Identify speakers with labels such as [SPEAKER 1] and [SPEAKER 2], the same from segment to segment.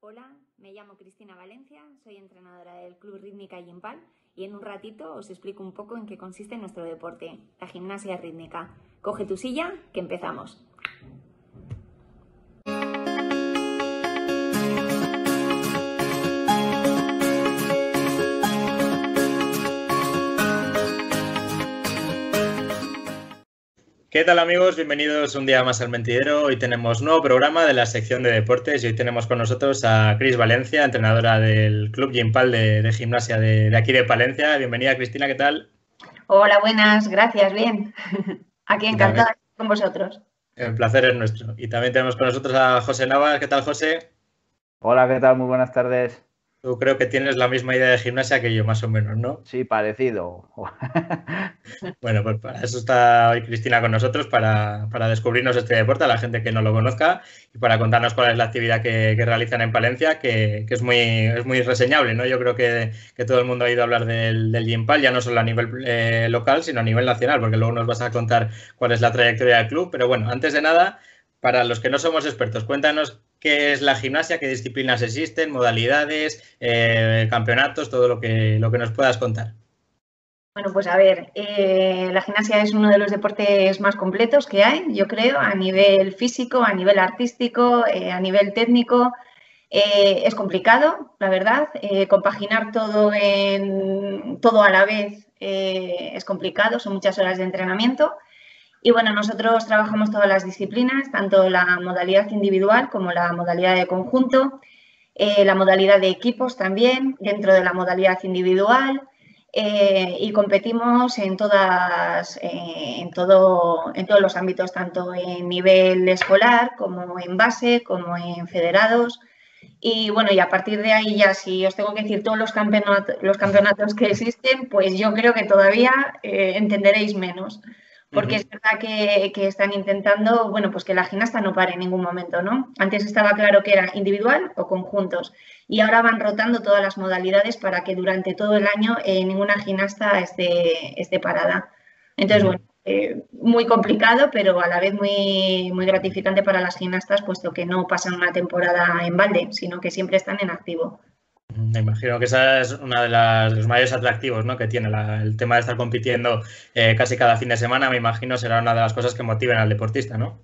[SPEAKER 1] Hola, me llamo Cristina Valencia, soy entrenadora del Club Rítmica Gimpal y en un ratito os explico un poco en qué consiste nuestro deporte, la gimnasia rítmica. Coge tu silla, que empezamos.
[SPEAKER 2] ¿Qué tal amigos? Bienvenidos un día más al Mentidero. Hoy tenemos nuevo programa de la sección de deportes y hoy tenemos con nosotros a Cris Valencia, entrenadora del Club Gimpal de, de gimnasia de, de, aquí de Palencia. Bienvenida Cristina, ¿qué tal?
[SPEAKER 1] Hola, buenas, gracias, bien. Aquí encantada con vosotros.
[SPEAKER 2] El placer es nuestro. Y también tenemos con nosotros a José Navas. ¿Qué tal, José?
[SPEAKER 3] Hola, ¿qué tal? Muy buenas tardes.
[SPEAKER 2] Tú creo que tienes la misma idea de gimnasia que yo, más o menos, ¿no?
[SPEAKER 3] Sí, parecido.
[SPEAKER 2] bueno, pues para eso está hoy Cristina con nosotros, para, para, descubrirnos este deporte a la gente que no lo conozca y para contarnos cuál es la actividad que, que realizan en Palencia, que, que, es, muy, es muy reseñable, ¿no? Yo creo que, que todo el mundo ha ido a hablar del, del Gimpal, ya no solo a nivel eh, local, sino a nivel nacional, porque luego nos vas a contar cuál es la trayectoria del club. Pero bueno, antes de nada, para los que no somos expertos, cuéntanos qué es la gimnasia, qué disciplinas existen, modalidades, eh, campeonatos, todo lo que, lo que nos puedas contar.
[SPEAKER 1] Bueno, pues a ver, eh, la gimnasia es uno de los deportes más completos que hay, yo creo, a nivel físico, a nivel artístico, eh, a nivel técnico. es complicado, la verdad. compaginar todo, en, todo a la vez es complicado, son muchas horas de entrenamiento. Y bueno, nosotros trabajamos todas las disciplinas, tanto la modalidad individual como la modalidad de conjunto, eh, la modalidad de equipos también, dentro de la modalidad individual, eh, y competimos en, todas, eh, en, todo, en todos los ámbitos, tanto en nivel escolar como en base, como en federados. Y bueno, y a partir de ahí ya, si os tengo que decir todos los campeonatos, los campeonatos que existen, pues yo creo que todavía entenderéis menos porque uh -huh. es verdad que, que, están intentando, bueno, pues que la gimnasta no pare en ningún momento, ¿no? Antes estaba claro que era individual o conjuntos y ahora van rotando todas las modalidades para que durante todo el año eh, ninguna gimnasta esté, esté parada. Entonces, uh -huh. bueno, eh, muy complicado, pero a la vez muy, muy gratificante para las gimnastas, puesto que no pasan una temporada en balde, sino que siempre están en activo.
[SPEAKER 2] Me imagino que esa es uno de, de, los mayores atractivos ¿no? que tiene el tema de estar compitiendo eh, casi cada fin de semana. Me imagino será una de las cosas que motiven al deportista, ¿no?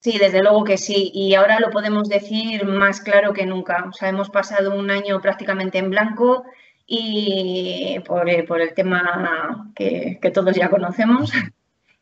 [SPEAKER 1] Sí, desde luego que sí. Y ahora lo podemos decir más claro que nunca. O sea, hemos pasado un año prácticamente en blanco y por, eh, el tema que, todos ya conocemos.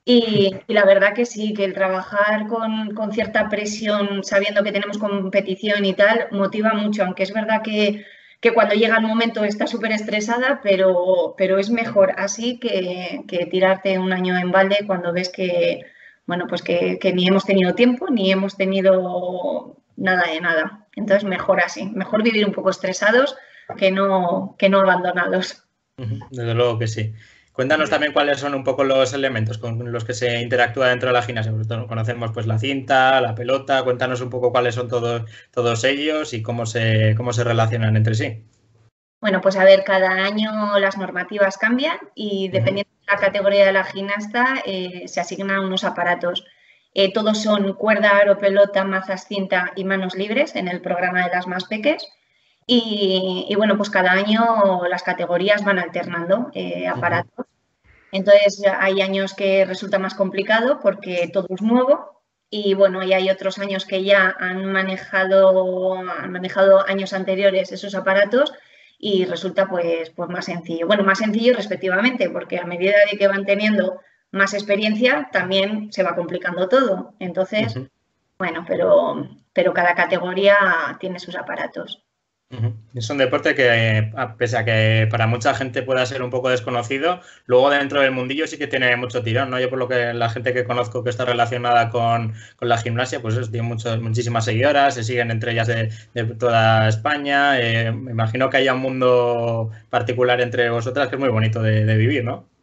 [SPEAKER 1] Y, la verdad que sí, que el trabajar con cierta presión, sabiendo que tenemos competición y tal, motiva mucho, aunque es verdad que que cuando llega el momento está súper estresada, pero, pero es mejor así que, que, tirarte un año en balde cuando ves que, bueno, pues que, que, ni hemos tenido tiempo ni hemos tenido nada de nada. Entonces, mejor así, mejor vivir un poco estresados que no, que no abandonados.
[SPEAKER 2] Desde luego que sí. Cuéntanos también cuáles son un poco los elementos con los que se interactúa dentro de la gimnasia. Conocemos pues la cinta, la pelota, cuéntanos un poco cuáles son todos, todos ellos y cómo se, cómo se relacionan entre sí.
[SPEAKER 1] Bueno, pues a ver, cada año las normativas cambian y dependiendo uh -huh. de la categoría de la gimnasta eh, se asignan unos aparatos. Eh, todos son cuerda, aro, pelota, mazas, cinta y manos libres en el programa de las más peques. Y, y, bueno, pues cada año las categorías van alternando eh, aparatos. Entonces hay años que resulta más complicado porque todo es nuevo y bueno, y hay otros años que ya han manejado, han manejado años anteriores esos aparatos y resulta pues, pues más sencillo. Bueno, más sencillo respectivamente porque a medida de que van teniendo más experiencia también se va complicando todo. Entonces, uh -huh. bueno, pero, pero cada categoría tiene sus aparatos.
[SPEAKER 2] Es un deporte que, pese a que para mucha gente pueda ser un poco desconocido, luego dentro del mundillo sí que tiene mucho tirón, ¿no? Yo por lo que la gente que conozco que está relacionada con, con la gimnasia, pues es, tiene muchísimas seguidoras, se siguen entre ellas de, de toda España. Eh, me imagino que haya un mundo particular entre vosotras que es muy bonito de vivir, ¿no?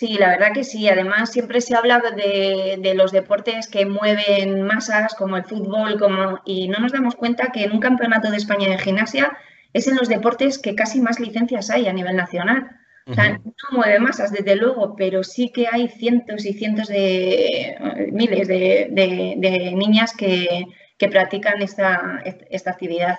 [SPEAKER 1] Sí, la verdad que sí. Además, siempre se habla de, de, los deportes que mueven masas, como el fútbol, como, y no nos damos cuenta que en un campeonato de España de gimnasia es en los deportes que casi más licencias hay a nivel nacional. O sea, no mueve masas, desde luego, pero sí que hay cientos y cientos de miles de, de, de niñas que, que, practican esta, esta actividad.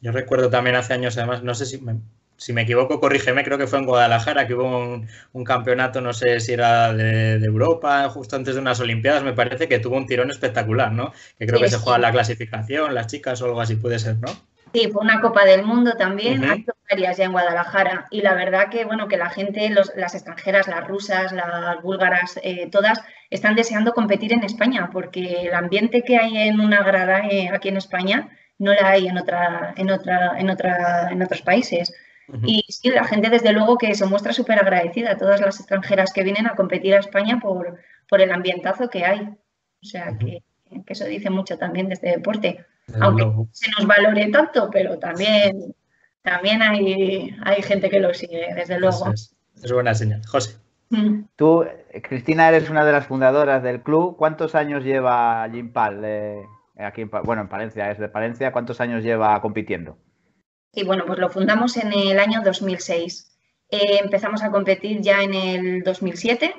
[SPEAKER 2] Yo recuerdo también hace años, además, no sé si me, si me equivoco, corrígeme, creo que fue en Guadalajara que hubo un, campeonato, no sé si era de, Europa, justo antes de unas Olimpiadas, me parece que tuvo un tirón espectacular, ¿no? Que creo que se juega la clasificación, las chicas o algo así puede ser, ¿no?
[SPEAKER 1] Sí, fue una Copa del Mundo también, hay varias ya en Guadalajara. Y la verdad que, bueno, que la gente, las extranjeras, las rusas, las búlgaras, eh, todas están deseando competir en España, porque el ambiente que hay en una grada eh, aquí en España no la hay en otra, en otra, en otra, en otros países. Y sí, la gente desde luego que se muestra súper agradecida a todas las extranjeras que vienen a competir a España por, por el ambientazo que hay. O sea, que, eso dice mucho también de este deporte. Aunque se nos valore tanto, pero también, también hay, hay gente que lo sigue, desde luego.
[SPEAKER 2] Es, buena señal. José.
[SPEAKER 3] Mm. Tú, Cristina, eres una de las fundadoras del club. ¿Cuántos años lleva Gimpal? Eh, aquí bueno, en Palencia, es de Palencia. ¿Cuántos años lleva compitiendo?
[SPEAKER 1] Sí, bueno, pues lo fundamos en el año 2006. Eh, empezamos a competir ya en el 2007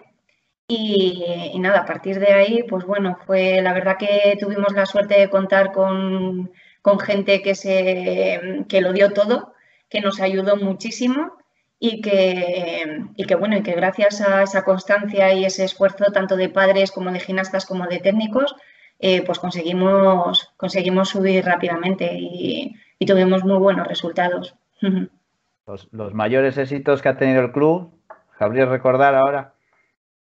[SPEAKER 1] y, nada, a partir de ahí, pues bueno, fue la verdad que tuvimos la suerte de contar con, gente que, se, que lo dio todo, que nos ayudó muchísimo y que, y que bueno, y que gracias a esa constancia y ese esfuerzo tanto de padres como de gimnastas como de técnicos, eh, pues conseguimos, conseguimos subir rápidamente y, y tuvimos muy buenos resultados.
[SPEAKER 3] Los, mayores éxitos que ha tenido el club, ¿sabrías recordar ahora?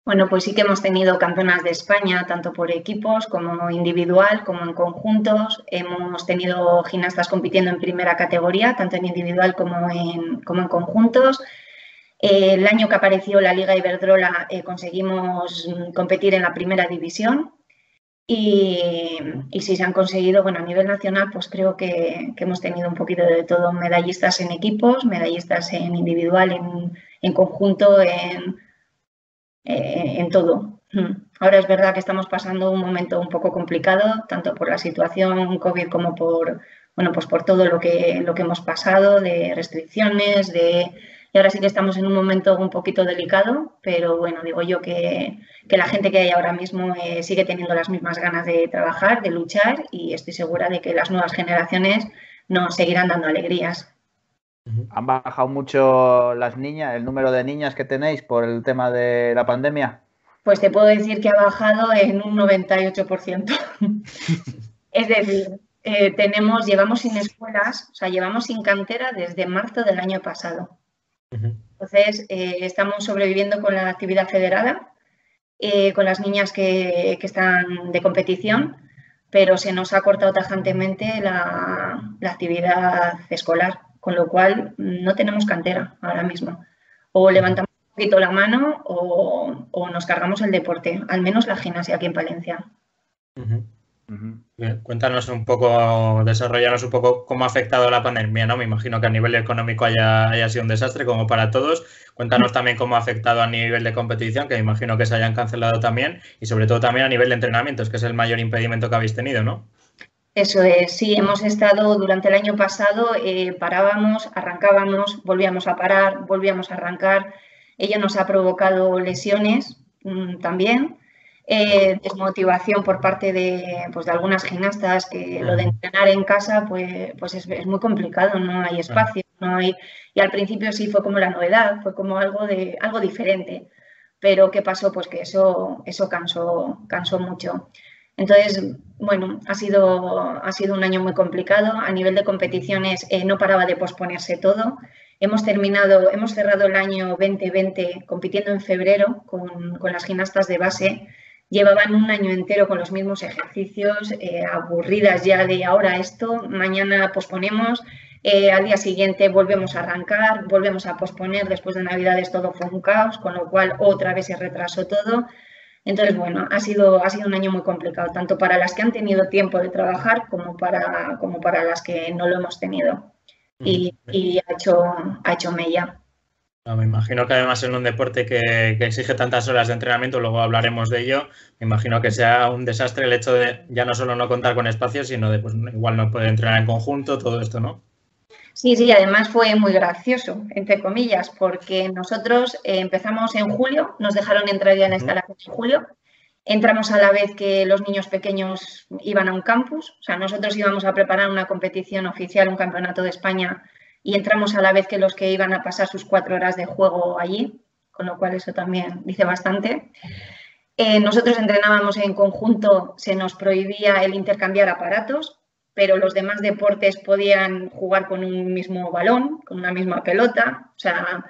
[SPEAKER 1] Bueno, pues sí que hemos tenido campeonas de España, tanto por equipos como individual, como en conjuntos. Hemos tenido gimnastas compitiendo en primera categoría, tanto en individual como en, como en conjuntos. el año que apareció la Liga Iberdrola eh, conseguimos competir en la primera división y, si se han conseguido, bueno, a nivel nacional, pues creo que, hemos tenido un poquito de todo, medallistas en equipos, medallistas en individual, en, conjunto, en, en todo. Hmm. Ahora es verdad que estamos pasando un momento un poco complicado, tanto por la situación COVID como por, bueno, pues por todo lo que, lo que hemos pasado, de restricciones, de y ahora sí que estamos en un momento un poquito delicado, pero bueno, digo yo que, la gente que hay ahora mismo eh, sigue teniendo las mismas ganas de trabajar, de luchar y estoy segura de que las nuevas generaciones nos seguirán dando alegrías.
[SPEAKER 3] ¿Han bajado mucho las niñas, el número de niñas que tenéis por el tema de la pandemia?
[SPEAKER 1] Pues te puedo decir que ha bajado en un 98%. es decir, eh, tenemos, llevamos sin escuelas, o sea, llevamos sin cantera desde marzo del año pasado. Entonces, eh, estamos sobreviviendo con la actividad federada, eh, con las niñas que, están de competición, pero se nos ha cortado tajantemente la, actividad escolar, con lo cual no tenemos cantera ahora mismo. O levantamos un poquito la mano o, nos cargamos el deporte, al menos la gimnasia aquí en Palencia.
[SPEAKER 2] Cuéntanos un poco, desarrollanos un poco cómo ha afectado la pandemia, ¿no? Me imagino que a nivel económico haya, sido un desastre, como para todos. Cuéntanos también cómo ha afectado a nivel de competición, que me imagino que se hayan cancelado también, y sobre todo también a nivel de entrenamientos, que es el mayor impedimento que habéis tenido, ¿no?
[SPEAKER 1] Eso es, sí, hemos estado durante el año pasado, eh, parábamos, arrancábamos, volvíamos a parar, volvíamos a arrancar. Ello nos ha provocado lesiones mm, también eh, desmotivación por parte de, pues, de algunas gimnastas que lo de entrenar en casa pues, pues es, muy complicado, no hay espacio, no hay... Y al principio sí fue como la novedad, fue como algo, de, algo diferente. Pero ¿qué pasó? Pues que eso, eso cansó, cansó mucho. Entonces, bueno, ha sido, ha sido un año muy complicado. A nivel de competiciones eh, no paraba de posponerse todo. Hemos terminado, hemos cerrado el año 2020 compitiendo en febrero con, con las gimnastas de base llevaban un año entero con los mismos ejercicios, eh, aburridas ya de ahora esto, mañana posponemos, eh, al día siguiente volvemos a arrancar, volvemos a posponer, después de Navidades todo fue un caos, con lo cual otra vez se retrasó todo. Entonces, bueno, ha sido, ha sido un año muy complicado, tanto para las que han tenido tiempo de trabajar como para, como para las que no lo hemos tenido. Y, y ha, hecho, ha hecho mella
[SPEAKER 2] me imagino que además en un deporte que, exige tantas horas de entrenamiento, luego hablaremos de ello, me imagino que sea un desastre el hecho de ya no solo no contar con espacio, sino de pues igual no poder entrenar en conjunto, todo esto, ¿no?
[SPEAKER 1] Sí, sí, además fue muy gracioso, entre comillas, porque nosotros eh, empezamos en julio, nos dejaron entrar ya en la instalación en julio, Entramos a la vez que los niños pequeños iban a un campus, o sea, nosotros íbamos a preparar una competición oficial, un campeonato de España, y entramos a la vez que los que iban a pasar sus cuatro horas de juego allí, con lo cual eso también dice bastante. Eh, nosotros entrenábamos en conjunto, se nos prohibía el intercambiar aparatos, pero los demás deportes podían jugar con un mismo balón, con una misma pelota, o sea,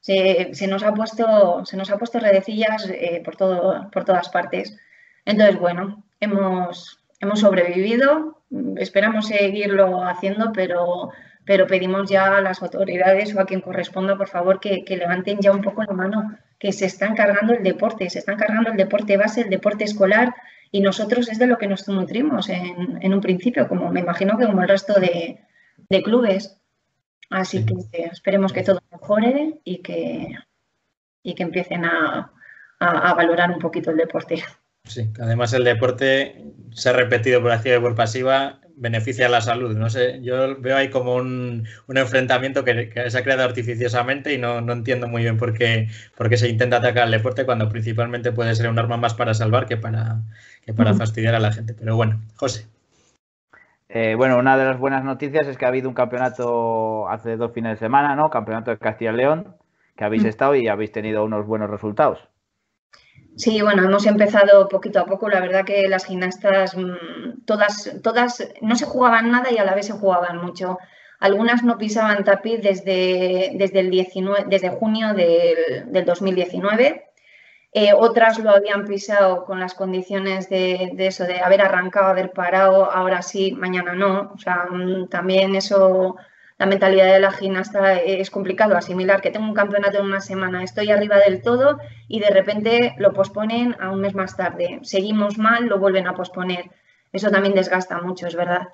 [SPEAKER 1] se, nos, ha puesto, se nos ha puesto redecillas eh, por, todo, por todas partes. Entonces, bueno, hemos, hemos sobrevivido, esperamos seguirlo haciendo, pero, pero pedimos ya a las autoridades o a quien corresponda, por favor, que, levanten ya un poco la mano, que se están cargando el deporte, se están cargando el deporte base, el deporte escolar, y nosotros es de lo que nos nutrimos en, en un principio, como me imagino que como el resto de, de clubes. Así que esperemos que todo mejore y que, y que empiecen a, valorar un poquito el deporte.
[SPEAKER 2] Sí, además el deporte se ha repetido por activa y por pasiva, beneficia a la salud. No sé, yo veo ahí como un, enfrentamiento que, se ha creado artificiosamente y no, entiendo muy bien por qué, por qué, se intenta atacar al deporte cuando principalmente puede ser un arma más para salvar que para, que para fastidiar a la gente. Pero bueno, José.
[SPEAKER 3] Eh, bueno, una de las buenas noticias es que ha habido un campeonato hace dos fines de semana, ¿no? Campeonato de Castilla y León, que habéis mm. estado y habéis tenido unos buenos resultados.
[SPEAKER 1] Sí, bueno, hemos empezado poquito a poco. La verdad que las gimnastas, mm, todas, todas no se jugaban nada y a la vez se jugaban mucho. Algunas no pisaban tapiz desde, desde, el 19, desde junio del, del 2019 eh, otras lo habían pisado con las condiciones de, eso, de haber arrancado, haber parado, ahora sí, mañana no. O sea, mm, también eso, la mentalidad de la gimnasta es complicado asimilar que tengo un campeonato en una semana, estoy arriba del todo y de repente lo posponen a un mes más tarde. Seguimos mal, lo vuelven a posponer. Eso también desgasta mucho, es verdad.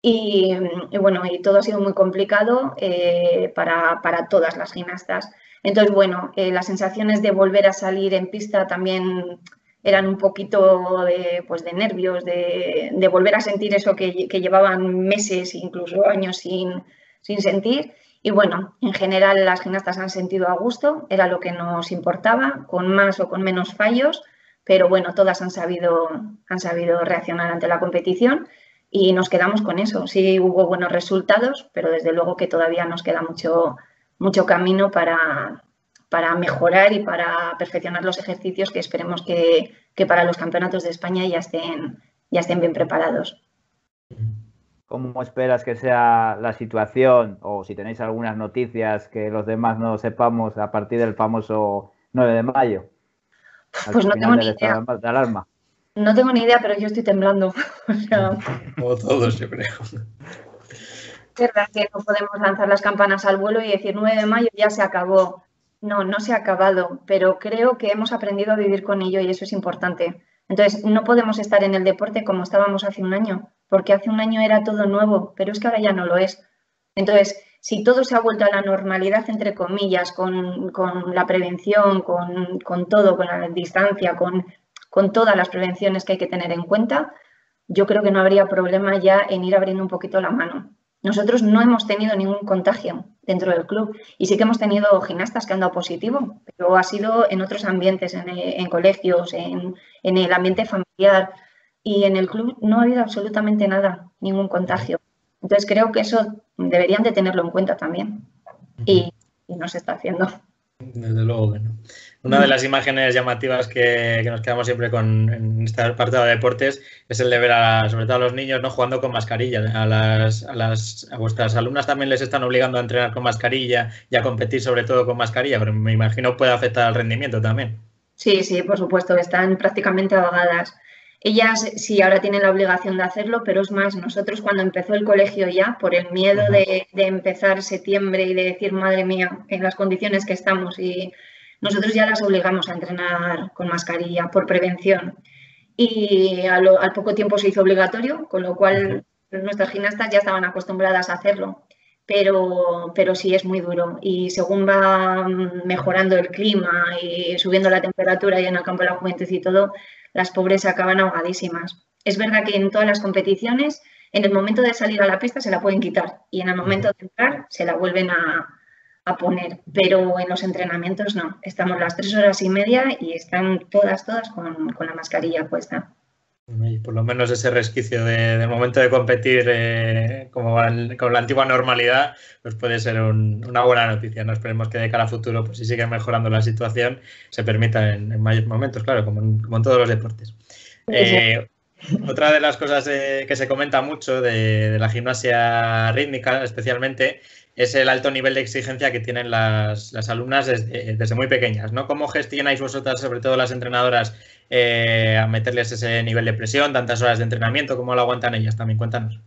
[SPEAKER 1] Y, bueno, y todo ha sido muy complicado eh, para, para todas las gimnastas. Entonces, bueno, eh, las sensaciones de volver a salir en pista también eran un poquito de, pues de nervios, de, volver a sentir eso que, llevaban meses, incluso años sin, sentir. Y bueno, en general las gimnastas han sentido a gusto, era lo que nos importaba, con más o con menos fallos, pero bueno, todas han sabido, han sabido reaccionar ante la competición y nos quedamos con eso. Sí hubo buenos resultados, pero desde luego que todavía nos queda mucho, mucho camino para, para mejorar y para perfeccionar los ejercicios que esperemos que, para los campeonatos de España ya estén, ya estén bien preparados.
[SPEAKER 3] ¿Cómo esperas que sea la situación o si tenéis algunas noticias que los demás no sepamos a partir del famoso 9 de mayo?
[SPEAKER 1] Pues no tengo ni idea. No tengo ni idea, pero yo estoy temblando.
[SPEAKER 2] Como todos, yo creo.
[SPEAKER 1] Es verdad que no podemos lanzar las campanas al vuelo y decir 9 de mayo ya se acabó. No, no se ha acabado, pero creo que hemos aprendido a vivir con ello y eso es importante. Entonces, no podemos estar en el deporte como estábamos hace un año, porque hace un año era todo nuevo, pero es que ahora ya no lo es. Entonces, si todo se ha vuelto a la normalidad, entre comillas, con, la prevención, con, con, todo, con la distancia, con, con todas las prevenciones que hay que tener en cuenta, yo creo que no habría problema ya en ir abriendo un poquito la mano. Nosotros no hemos tenido ningún contagio dentro del club y sí que hemos tenido gimnastas que han dado positivo, pero ha sido en otros ambientes, en, colegios, en, el ambiente familiar y en el club no ha habido absolutamente nada, ningún contagio. Entonces creo que eso deberían de tenerlo en cuenta también y, y no se está haciendo.
[SPEAKER 2] Desde luego que no. Una de las imágenes llamativas que, nos quedamos siempre con en esta parte de deportes es el de ver a, sobre todo a los niños no jugando con mascarilla. A las, a las a vuestras alumnas también les están obligando a entrenar con mascarilla y a competir sobre todo con mascarilla, pero me imagino puede afectar al rendimiento también.
[SPEAKER 1] Sí, sí, por supuesto, están prácticamente ahogadas. Ellas sí ahora tienen la obligación de hacerlo, pero es más, nosotros cuando empezó el colegio ya, por el miedo de, de empezar septiembre y de decir, madre mía, en las condiciones que estamos, y nosotros ya las obligamos a entrenar con mascarilla por prevención. Y al, poco tiempo se hizo obligatorio, con lo cual nuestras gimnastas ya estaban acostumbradas a hacerlo. Pero, pero sí es muy duro. Y según va mejorando el clima y subiendo la temperatura y en el campo de la juventud y todo, las pobres acaban ahogadísimas. Es verdad que en todas las competiciones, en el momento de salir a la pista se la pueden quitar y en el momento de entrar se la vuelven a, a poner, pero en los entrenamientos no. Estamos las tres horas y media y están todas, todas con, la mascarilla puesta.
[SPEAKER 2] Y por lo menos ese resquicio de, del momento de competir eh, como con la antigua normalidad, pues puede ser una buena noticia. No esperemos que de cara a futuro, pues si sigue mejorando la situación, se permita en, mayores momentos, claro, como en, todos los deportes. Eh, otra de las cosas eh, que se comenta mucho de, de, la gimnasia rítmica, especialmente, es el alto nivel de exigencia que tienen las, alumnas desde, muy pequeñas, ¿no? ¿Cómo gestionáis vosotras, sobre todo las entrenadoras, eh, a meterles ese nivel de presión, tantas horas de entrenamiento? ¿Cómo lo aguantan ellas también? Cuéntanos.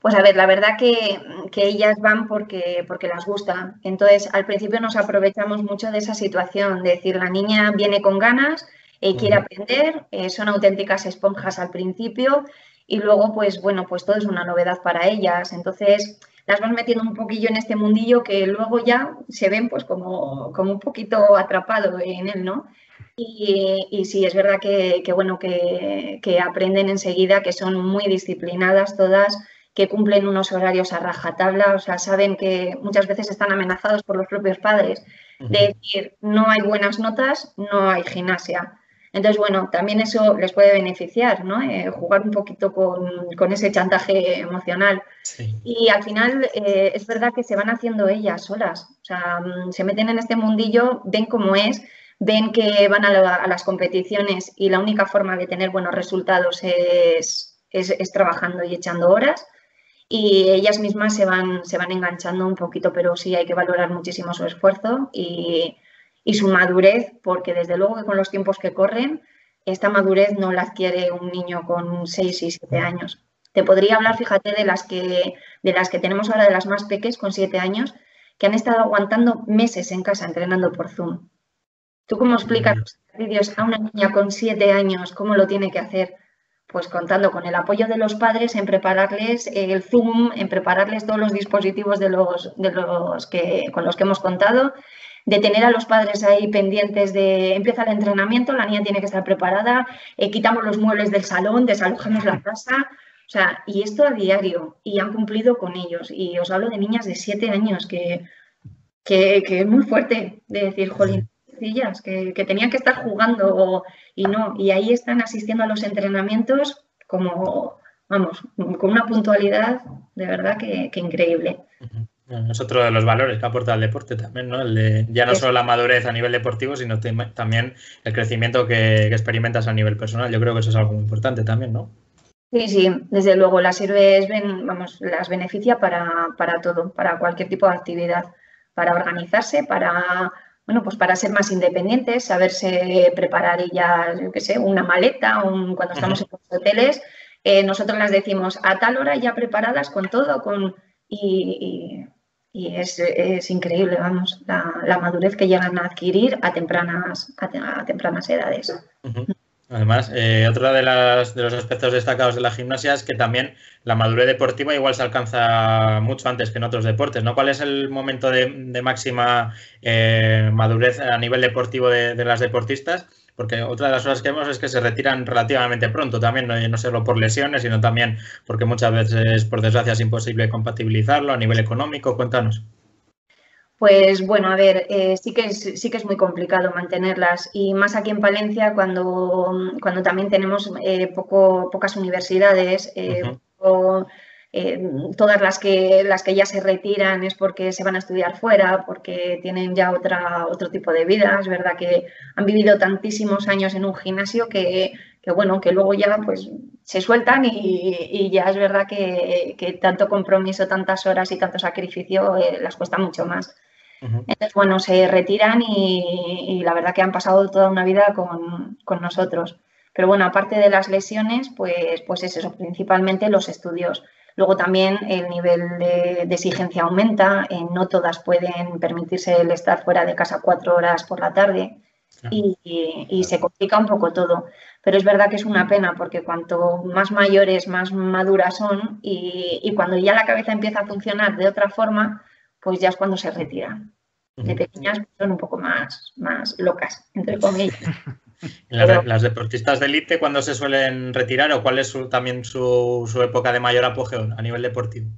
[SPEAKER 1] Pues a ver, la verdad que, ellas van porque, porque las gusta. Entonces, al principio nos aprovechamos mucho de esa situación, de decir, la niña viene con ganas, eh, quiere aprender, eh, son auténticas esponjas al principio y luego, pues bueno, pues todo es una novedad para ellas. Entonces, las vas metiendo un poquillo en este mundillo que luego ya se ven pues como, como un poquito atrapado en él, ¿no? Y, y sí, es verdad que, bueno, que, aprenden enseguida, que son muy disciplinadas todas, que cumplen unos horarios a rajatabla, o sea, saben que muchas veces están amenazados por los propios padres de decir, no hay buenas notas, no hay gimnasia. Entonces, bueno, también eso les puede beneficiar, ¿no? Eh, jugar un poquito con, ese chantaje emocional. Y al final eh, es verdad que se van haciendo ellas solas. O sea, mm, se meten en este mundillo, ven cómo es, ven que van a, las competiciones y la única forma de tener buenos resultados es, es, trabajando y echando horas. Y ellas mismas se van, se van enganchando un poquito, pero sí hay que valorar muchísimo su esfuerzo y y su madurez, porque desde luego que con los tiempos que corren, esta madurez no la adquiere un niño con 6 y 7 años. Te podría hablar, fíjate, de las que, de las que tenemos ahora, de las más pequeñas con 7 años, que han estado aguantando meses en casa entrenando por Zoom. ¿Tú cómo explicas los vídeos a una niña con 7 años cómo lo tiene que hacer? Pues contando con el apoyo de los padres en prepararles el Zoom, en prepararles todos los dispositivos de los, de los que, con los que hemos contado, de tener a los padres ahí pendientes de empieza el entrenamiento, la niña tiene que estar preparada, eh, quitamos los muebles del salón, desalojamos la casa, o sea, y esto a diario, y han cumplido con ellos. Y os hablo de niñas de siete años, que, que, es muy fuerte de decir, jolín, que, que tenían que estar jugando y no, y ahí están asistiendo a los entrenamientos como, vamos, con una puntualidad de verdad que, increíble.
[SPEAKER 2] Es otro de los valores que aporta el deporte también, ¿no? El de, ya no solo la madurez a nivel deportivo, sino también el crecimiento que, experimentas a nivel personal. Yo creo que eso es algo muy importante también, ¿no?
[SPEAKER 1] Sí, sí, desde luego las sirves, vamos, las beneficia para, para todo, para cualquier tipo de actividad, para organizarse, para, bueno, pues para ser más independientes, saberse preparar ya, yo qué sé, una maleta, un, cuando estamos en los hoteles, eh, nosotros las decimos a tal hora ya preparadas con todo, con y y es, increíble, vamos, la, madurez que llegan a adquirir a tempranas, a, tempranas edades.
[SPEAKER 2] Además, eh, otro de, de, los aspectos destacados de la gimnasia es que también la madurez deportiva igual se alcanza mucho antes que en otros deportes, ¿no? ¿Cuál es el momento de, máxima eh, madurez a nivel deportivo de, de las deportistas? Porque otra de las cosas que vemos es que se retiran relativamente pronto también, no, solo por lesiones, sino también porque muchas veces, por desgracia, es imposible compatibilizarlo a nivel económico. Cuéntanos.
[SPEAKER 1] Pues bueno, a ver, eh, sí, que es, sí que es muy complicado mantenerlas y más aquí en Palencia cuando, cuando también tenemos eh, poco, pocas universidades, eh, eh, todas las que, las que ya se retiran es porque se van a estudiar fuera, porque tienen ya otra, otro tipo de vida. Es verdad que han vivido tantísimos años en un gimnasio que, bueno, que luego ya pues se sueltan y, ya es verdad que, tanto compromiso, tantas horas y tanto sacrificio eh, las cuesta mucho más. Entonces, bueno, se retiran y, la verdad que han pasado toda una vida con, con nosotros. Pero bueno, aparte de las lesiones, pues, pues es eso, principalmente los estudios. Luego también el nivel de, exigencia aumenta, eh, no todas pueden permitirse el estar fuera de casa cuatro horas por la tarde y, se complica un poco todo. Pero es verdad que es una pena porque cuanto más mayores, más maduras son y, cuando ya la cabeza empieza a funcionar de otra forma, pues ya es cuando se retiran. De pequeñas son un poco más, más locas, entre comillas.
[SPEAKER 2] Las, deportistas de élite cuándo se suelen retirar o cuál es también su, época de mayor apogeo a nivel deportivo?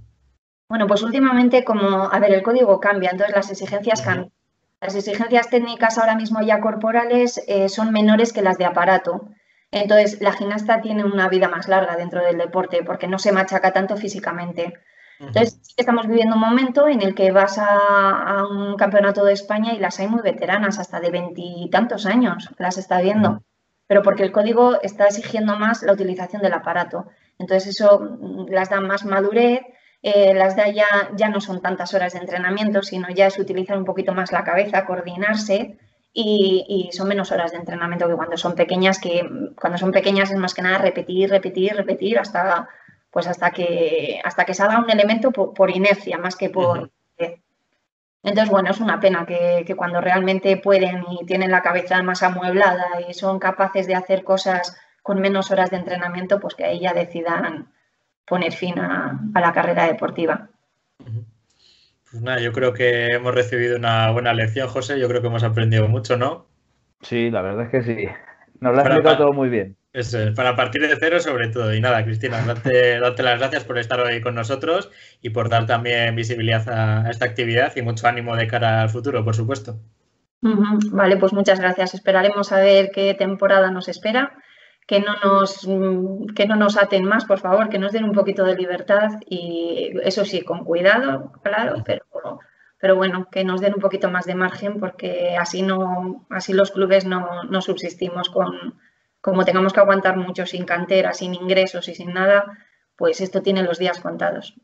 [SPEAKER 1] Bueno, pues últimamente como, a ver, el código cambia, entonces las exigencias cambian. Las exigencias técnicas ahora mismo ya corporales eh, son menores que las de aparato. Entonces, la gimnasta tiene una vida más larga dentro del deporte porque no se machaca tanto físicamente. Entonces, sí que estamos viviendo un momento en el que vas a, un campeonato de España y las hay muy veteranas, hasta de veintitantos años, las está viendo. Pero porque el código está exigiendo más la utilización del aparato. Entonces, eso mm, las da más madurez eh, las de allá ya no son tantas horas de entrenamiento, sino ya es utilizar un poquito más la cabeza, coordinarse y, son menos horas de entrenamiento que cuando son pequeñas, que cuando son pequeñas es más que nada repetir, repetir, repetir hasta pues hasta que hasta que salga un elemento por, inercia más que por entonces, bueno, es una pena que, que, cuando realmente pueden y tienen la cabeza más amueblada y son capaces de hacer cosas con menos horas de entrenamiento, pues que ahí ya decidan poner fin a, la carrera deportiva.
[SPEAKER 2] Pues nada, yo creo que hemos recibido una buena lección, José. Yo creo que hemos aprendido mucho, ¿no?
[SPEAKER 3] Sí, la verdad es que sí. Nos lo ha explicado todo muy bien.
[SPEAKER 2] Eso es, para partir de cero sobre todo. Y nada, Cristina, darte, las gracias por estar hoy con nosotros y por dar también visibilidad a esta actividad y mucho ánimo de cara al futuro, por supuesto.
[SPEAKER 1] Vale, pues muchas gracias. Esperaremos a ver qué temporada nos espera que no nos, que no nos aten más, por favor, que nos den un poquito de libertad y eso sí, con cuidado, claro, pero, pero bueno, que nos den un poquito más de margen porque así no, así los clubes no, no subsistimos con, como tengamos que aguantar mucho sin cantera, sin ingresos y sin nada, pues esto tiene los días contados.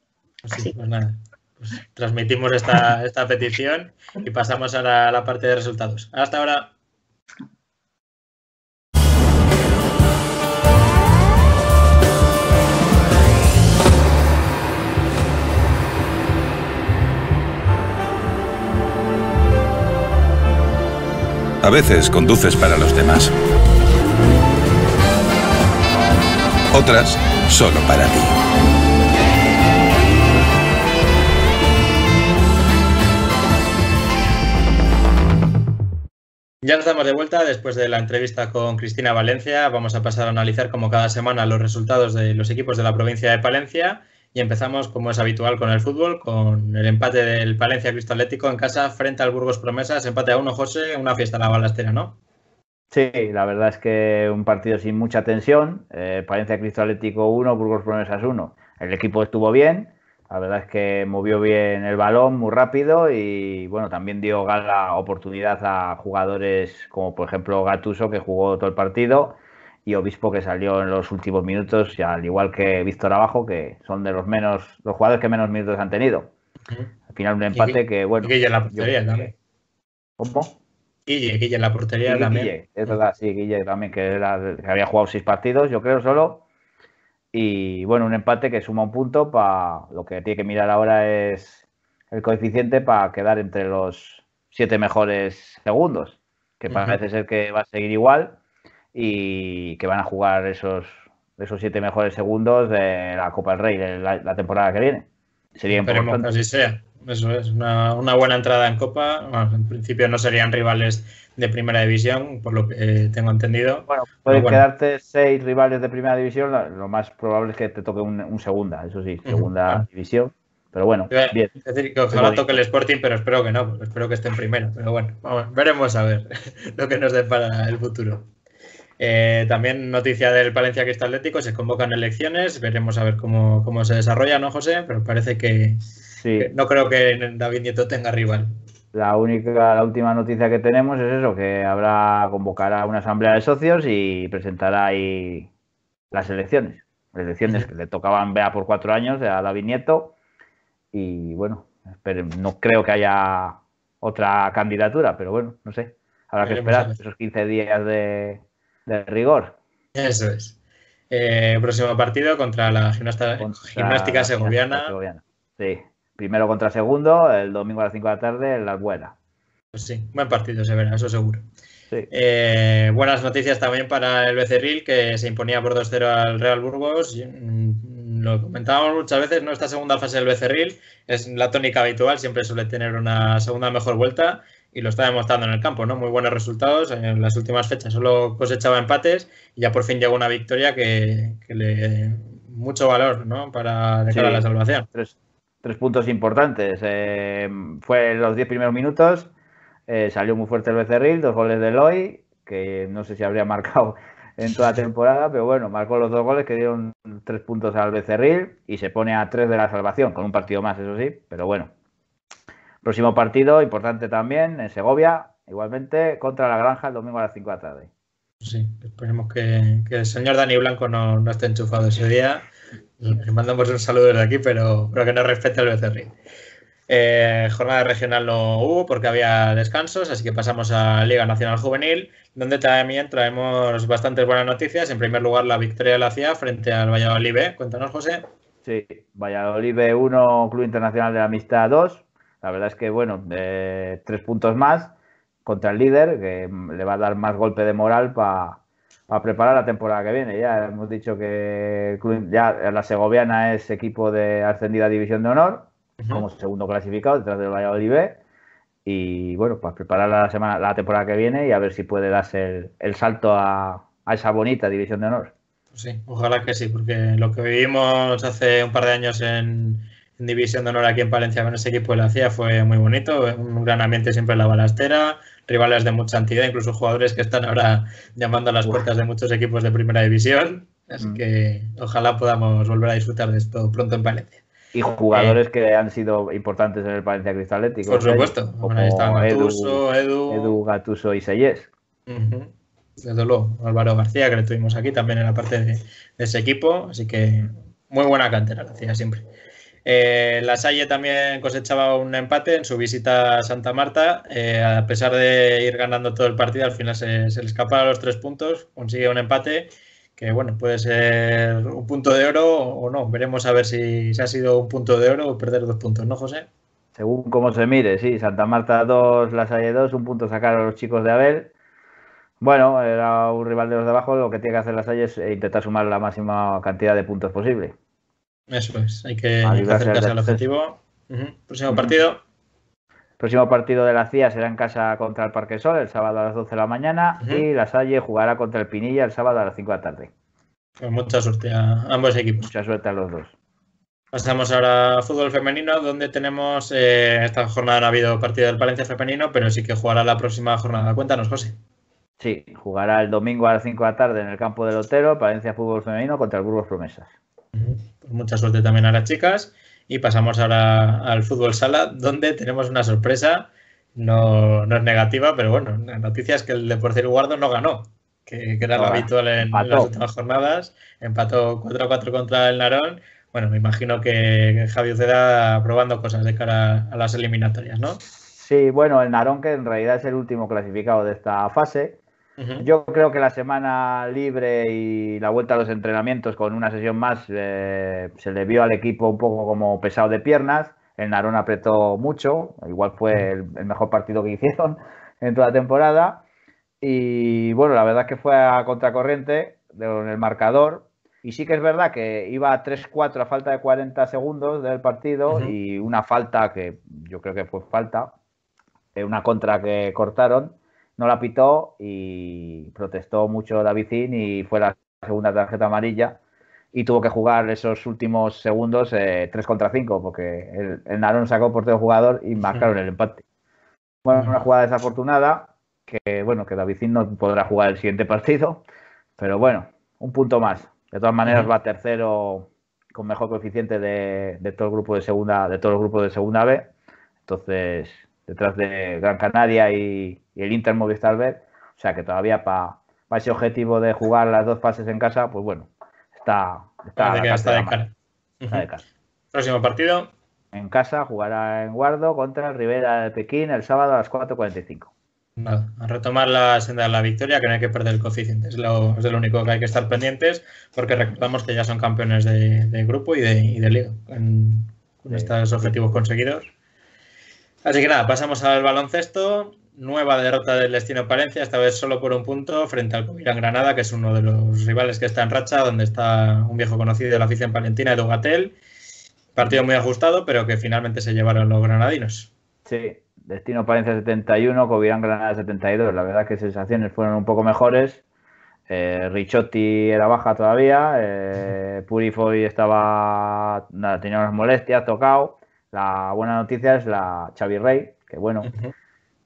[SPEAKER 2] Así. Pues nada. Pues transmitimos esta, esta petición y pasamos a la, a la parte de resultados. Hasta ahora.
[SPEAKER 4] A veces conduces para los demás. Otras solo para ti.
[SPEAKER 2] Ya estamos de vuelta después de la entrevista con Cristina Valencia. Vamos a pasar a analizar como cada semana los resultados de los equipos de la provincia de Palencia y empezamos, como es habitual, con el fútbol, con el empate del Palencia Cristo Atlético en casa frente al Burgos Promesas. Empate a uno, José, una fiesta en la balastera, ¿no?
[SPEAKER 3] Sí, la verdad es que un partido sin mucha tensión. Eh, Palencia Cristo Atlético 1, Burgos Promesas 1. El equipo estuvo bien, la verdad es que movió bien el balón muy rápido y bueno, también dio gala oportunidad a jugadores como por ejemplo Gatuso que jugó todo el partido y Obispo que salió en los últimos minutos, al igual que Víctor Abajo, que son de los menos, los jugadores que menos minutos han tenido. Al final un empate que, bueno.
[SPEAKER 2] Y Guille en la portería.
[SPEAKER 3] ¿Cómo?
[SPEAKER 2] Guille, Guille en la portería también.
[SPEAKER 3] es verdad, sí, Guille también, que, era, que había jugado seis partidos, yo creo, solo. Y bueno, un empate que suma un punto para lo que tiene que mirar ahora es el coeficiente para quedar entre los siete mejores segundos, que parece ser que va a seguir igual y que van a jugar esos, esos siete mejores segundos de la Copa del Rey de la, temporada que viene.
[SPEAKER 2] Sería Esperemos que así sea. Eso es, una, buena entrada en Copa. en principio no serían rivales de primera división, por lo que tengo entendido.
[SPEAKER 3] Bueno, pueden quedarte seis rivales de primera división. Lo más probable es que te toque un, segunda, eso sí, segunda división. Pero bueno, bien.
[SPEAKER 2] Es decir, que ojalá toque el Sporting, pero espero que no, espero que esté en primera. Pero bueno, veremos a ver lo que nos para el futuro. Eh, también noticia del Palencia Cristal Atlético, se convocan elecciones, veremos a ver cómo, se desarrolla, ¿no, José? Pero parece que, no creo que David Nieto tenga rival.
[SPEAKER 3] La única, la última noticia que tenemos es eso, que habrá convocará una asamblea de socios y presentará ahí las elecciones. Elecciones que le tocaban vea por cuatro años a David Nieto. Y bueno, no creo que haya otra candidatura, pero bueno, no sé. Habrá que esperar esos 15 días de, de rigor.
[SPEAKER 2] Eso es. Eh, próximo partido contra la gimnástica segoviana.
[SPEAKER 3] Sí, primero contra segundo, el domingo a las 5 de la tarde en la Albuera.
[SPEAKER 2] Pues sí, buen partido se verá, eso seguro. Eh, buenas noticias también para el Becerril, que se imponía por 2-0 al Real Burgos. Mm, lo comentábamos muchas veces, ¿no? Esta segunda fase del Becerril es la tónica habitual, siempre suele tener una segunda mejor vuelta y lo está demostrando en el campo, ¿no? Muy buenos resultados. En las últimas fechas solo cosechaba empates y ya por fin llegó una victoria que, le mucho valor, ¿no? Para de cara a la salvación.
[SPEAKER 3] Tres, tres puntos importantes. Eh, fue en los diez primeros minutos, eh, salió muy fuerte el Becerril, dos goles de Eloy, que no sé si habría marcado en toda la temporada, pero bueno, marcó los dos goles que dieron tres puntos al Becerril y se pone a tres de la salvación, con un partido más, eso sí, pero bueno. Próximo partido, importante también, en Segovia, igualmente, contra la Granja el domingo a las 5 de la tarde.
[SPEAKER 2] Sí, esperemos que, el señor Dani Blanco no, no esté enchufado ese día le mandamos un saludo desde aquí, pero, pero que no respete al Becerril. Eh, jornada regional no hubo porque había descansos, así que pasamos a Liga Nacional Juvenil, donde también traemos bastantes buenas noticias. En primer lugar, la victoria de la CIA frente al Valladolid. Cuéntanos, José.
[SPEAKER 3] Sí, Valladolid B 1, Club Internacional de la Amistad 2. La verdad es que, bueno, tres puntos más contra el líder, que le va a dar más golpe de moral para a preparar la temporada que viene. Ya hemos dicho que ya la Segoviana es equipo de ascendida División de Honor, como segundo clasificado detrás del Valladolid B. Y bueno, pues preparar la semana, la temporada que viene y a ver si puede darse el, salto a, esa bonita División de Honor.
[SPEAKER 2] Sí, ojalá que sí, porque lo que vivimos hace un par de años en, División de Honor aquí en Palencia con ese equipo de la CIA fue muy bonito, un gran ambiente siempre en la balastera, rivales de mucha entidad, incluso jugadores que están ahora llamando a las puertas de muchos equipos de primera división. Así mm. que ojalá podamos volver a disfrutar de esto pronto en Palencia.
[SPEAKER 3] Y jugadores eh, que han sido importantes en el Palencia Cristal Atlético.
[SPEAKER 2] Por supuesto. Como ahí Gatuso, Edu,
[SPEAKER 3] Edu, Gatuso y Seyes.
[SPEAKER 2] Desde luego, Álvaro García, que le tuvimos aquí también en la parte de, ese equipo. Así que muy buena cantera, lo hacía siempre. Eh, la Salle también cosechaba un empate en su visita a Santa Marta. Eh, a pesar de ir ganando todo el partido, al final se, le escapa a los tres puntos, consigue un empate que bueno, puede ser un punto de oro o no. Veremos a ver si, se ha sido un punto de oro o perder dos puntos, ¿no, José?
[SPEAKER 3] Según cómo se mire, sí. Santa Marta 2, La Salle 2, un punto sacar a los chicos de Abel. Bueno, era un rival de los de abajo. Lo que tiene que hacer La Salle es intentar sumar la máxima cantidad de puntos posible.
[SPEAKER 2] Eso es, hay que, acercarse al objetivo. Próximo partido.
[SPEAKER 3] Próximo partido de la CIA será en casa contra el Parque Sol el sábado a las 12 de la mañana y la Salle jugará contra el Pinilla el sábado a las 5 de la tarde.
[SPEAKER 2] Pues mucha suerte a ambos equipos.
[SPEAKER 3] Mucha suerte a los dos.
[SPEAKER 2] Pasamos ahora a fútbol femenino, donde tenemos eh, esta jornada no ha habido partido del Palencia femenino, pero sí que jugará la próxima jornada. Cuéntanos, José.
[SPEAKER 3] Sí, jugará el domingo a las 5 de la tarde en el campo del Otero, Palencia Fútbol Femenino contra el Burgos Promesas.
[SPEAKER 2] Pues mucha suerte también a las chicas. Y pasamos ahora al fútbol sala, donde tenemos una sorpresa. No, es negativa, pero bueno, la noticia es que el Deportivo Guardo no ganó, que, era lo habitual en, las últimas jornadas. Empató 4-4 contra el Narón. Bueno, me imagino que Javi Uceda probando cosas de cara a las eliminatorias, ¿no?
[SPEAKER 3] Sí, bueno, el Narón, que en realidad es el último clasificado de esta fase, yo creo que la semana libre y la vuelta a los entrenamientos con una sesión más eh, se le vio al equipo un poco como pesado de piernas. El Narón apretó mucho, igual fue el, mejor partido que hicieron en toda la temporada. Y bueno, la verdad es que fue a contracorriente en el marcador. Y sí que es verdad que iba a 3-4 a falta de 40 segundos del partido y una falta que yo creo que fue falta, eh, una contra que cortaron no la pitó y protestó mucho David Zin y fue la segunda tarjeta amarilla y tuvo que jugar esos últimos segundos eh, 3 contra 5 porque el, el Narón sacó por todo jugador y marcaron el empate. Bueno, una jugada desafortunada que bueno, que David Zin no podrá jugar el siguiente partido, pero bueno, un punto más. De todas maneras va tercero con mejor coeficiente de, de todo el grupo de segunda, de todo el grupo de segunda B. Entonces, detrás de Gran Canaria y, el Inter Movistar B. O sea que todavía para ese objetivo de jugar las dos fases en casa, pues bueno, está,
[SPEAKER 2] está, de cara. Próximo partido.
[SPEAKER 3] En casa jugará en Guardo contra el Rivera de Pekín el sábado a las 4.45.
[SPEAKER 2] Vale, a retomar la senda de la victoria, que no hay que perder el coeficiente, es lo, único que hay que estar pendientes, porque recordamos que ya son campeones de, grupo y de, liga, con, estos objetivos conseguidos. Así que nada, pasamos al baloncesto. Nueva derrota del Destino Palencia, esta vez solo por un punto, frente al Covirán Granada, que es uno de los rivales que está en racha, donde está un viejo conocido de la afición palentina, Edu Gatel. Partido muy ajustado, pero que finalmente se llevaron los granadinos.
[SPEAKER 3] Sí, Destino Palencia 71, Covirán Granada 72. La verdad que sensaciones fueron un poco mejores. Eh, Richotti era baja todavía. Eh, Purifoy estaba. Tenía unas molestias, tocado La buena noticia es la Xavi Rey, que bueno,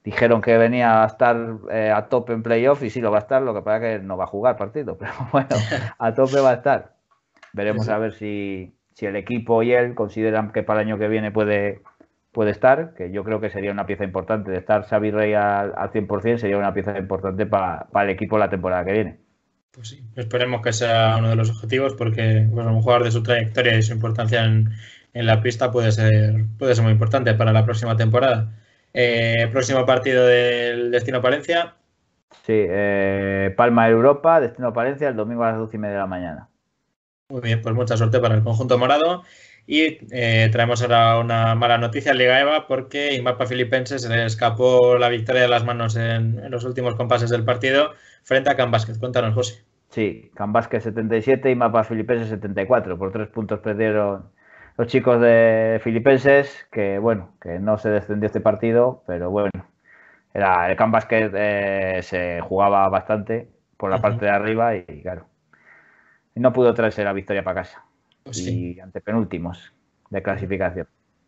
[SPEAKER 3] dijeron que venía a estar eh, a tope en playoff y sí lo va a estar, lo que pasa es que no va a jugar partido, pero bueno, a tope va a estar. Veremos a ver si, si el equipo y él consideran que para el año que viene puede, puede estar, que yo creo que sería una pieza importante. De estar Xavi Rey al, al 100% sería una pieza importante para, el equipo la temporada que viene.
[SPEAKER 2] Pues sí, esperemos que sea uno de los objetivos porque bueno, un jugador de su trayectoria y su importancia en, en la pista puede ser, puede ser muy importante para la próxima temporada. Eh, próximo partido del Destino Palencia.
[SPEAKER 3] Sí, eh, Palma Europa, Destino Palencia, el domingo a las 12 y media de la mañana.
[SPEAKER 2] Muy bien, pues mucha suerte para el conjunto morado. Y eh, traemos ahora una mala noticia en Liga EVA porque Imapa Filipense se le escapó la victoria de las manos en, los últimos compases del partido frente a Can. Cuéntanos, José.
[SPEAKER 3] Sí, Can Basket 77 y Mapa Filipenses 74. Por tres puntos perdieron los chicos de Filipenses, que bueno, que no se descendió este partido, pero bueno, era el Can Basket eh, se jugaba bastante por la parte de arriba y, claro, no pudo traerse la victoria para casa. Pues y ante penúltimos de clasificación.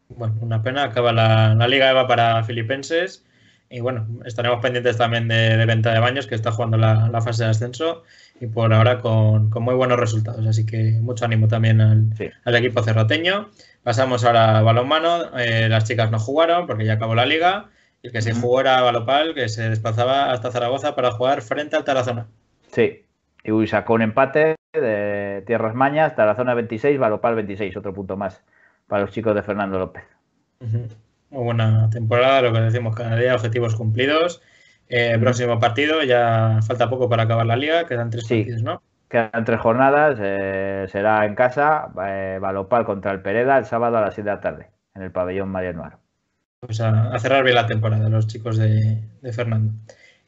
[SPEAKER 2] Bueno, una pena, acaba la, Liga EVA para Filipenses. Y bueno, estaremos pendientes también de, Venta de Baños, que está jugando la, fase de ascenso y por ahora con, muy buenos resultados. Así que mucho ánimo también al, equipo cerroteño. Pasamos ahora a balonmano. Eh, las chicas no jugaron porque ya acabó la liga. Y el que se jugó era Balopal, que se desplazaba hasta Zaragoza para jugar frente al Tarazona.
[SPEAKER 3] Sí, y sacó un empate de Tierras Mañas hasta la zona 26, Valopal 26, otro punto más para los chicos de Fernando López.
[SPEAKER 2] Muy buena temporada, lo que decimos cada día, objetivos cumplidos. Eh, próximo partido, ya falta poco para acabar la liga, quedan tres partidos, ¿no?
[SPEAKER 3] Quedan tres jornadas, eh, será en casa, eh, Valopal contra el Pereda el sábado a las 7 de la tarde, en el pabellón Mariano
[SPEAKER 2] Pues a, cerrar bien la temporada, los chicos de Fernando.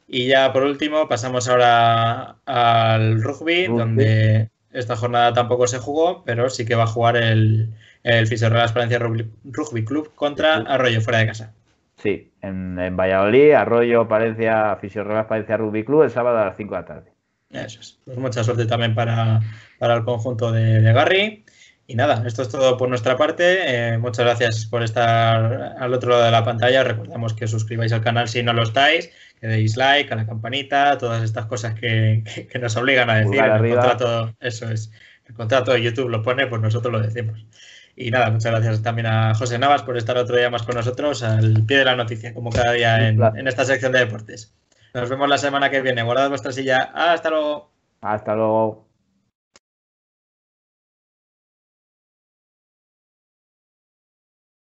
[SPEAKER 2] Y ya por último pasamos ahora al rugby, donde esta jornada tampoco se jugó, pero sí que va a jugar el, el Palencia Rugby, Club contra Arroyo fuera de casa.
[SPEAKER 3] Sí, en, Valladolid, Arroyo, Palencia, Fisiorelas Palencia Rugby Club el sábado a las 5 de la tarde.
[SPEAKER 2] Eso es. Pues mucha suerte también para, el conjunto de, de, Garry. Y nada, esto es todo por nuestra parte. Eh, muchas gracias por estar al otro lado de la pantalla. Recordamos que os suscribáis al canal si no lo estáis que deis like, a la campanita, todas estas cosas que, nos obligan a decir. El contrato, eso es. El contrato de YouTube lo pone, pues nosotros lo decimos. Y nada, muchas gracias también a José Navas por estar otro día más con nosotros al pie de la noticia, como cada día en, en esta sección de deportes. Nos vemos la semana que viene. Guardad vuestra silla. Hasta luego.
[SPEAKER 3] Hasta luego.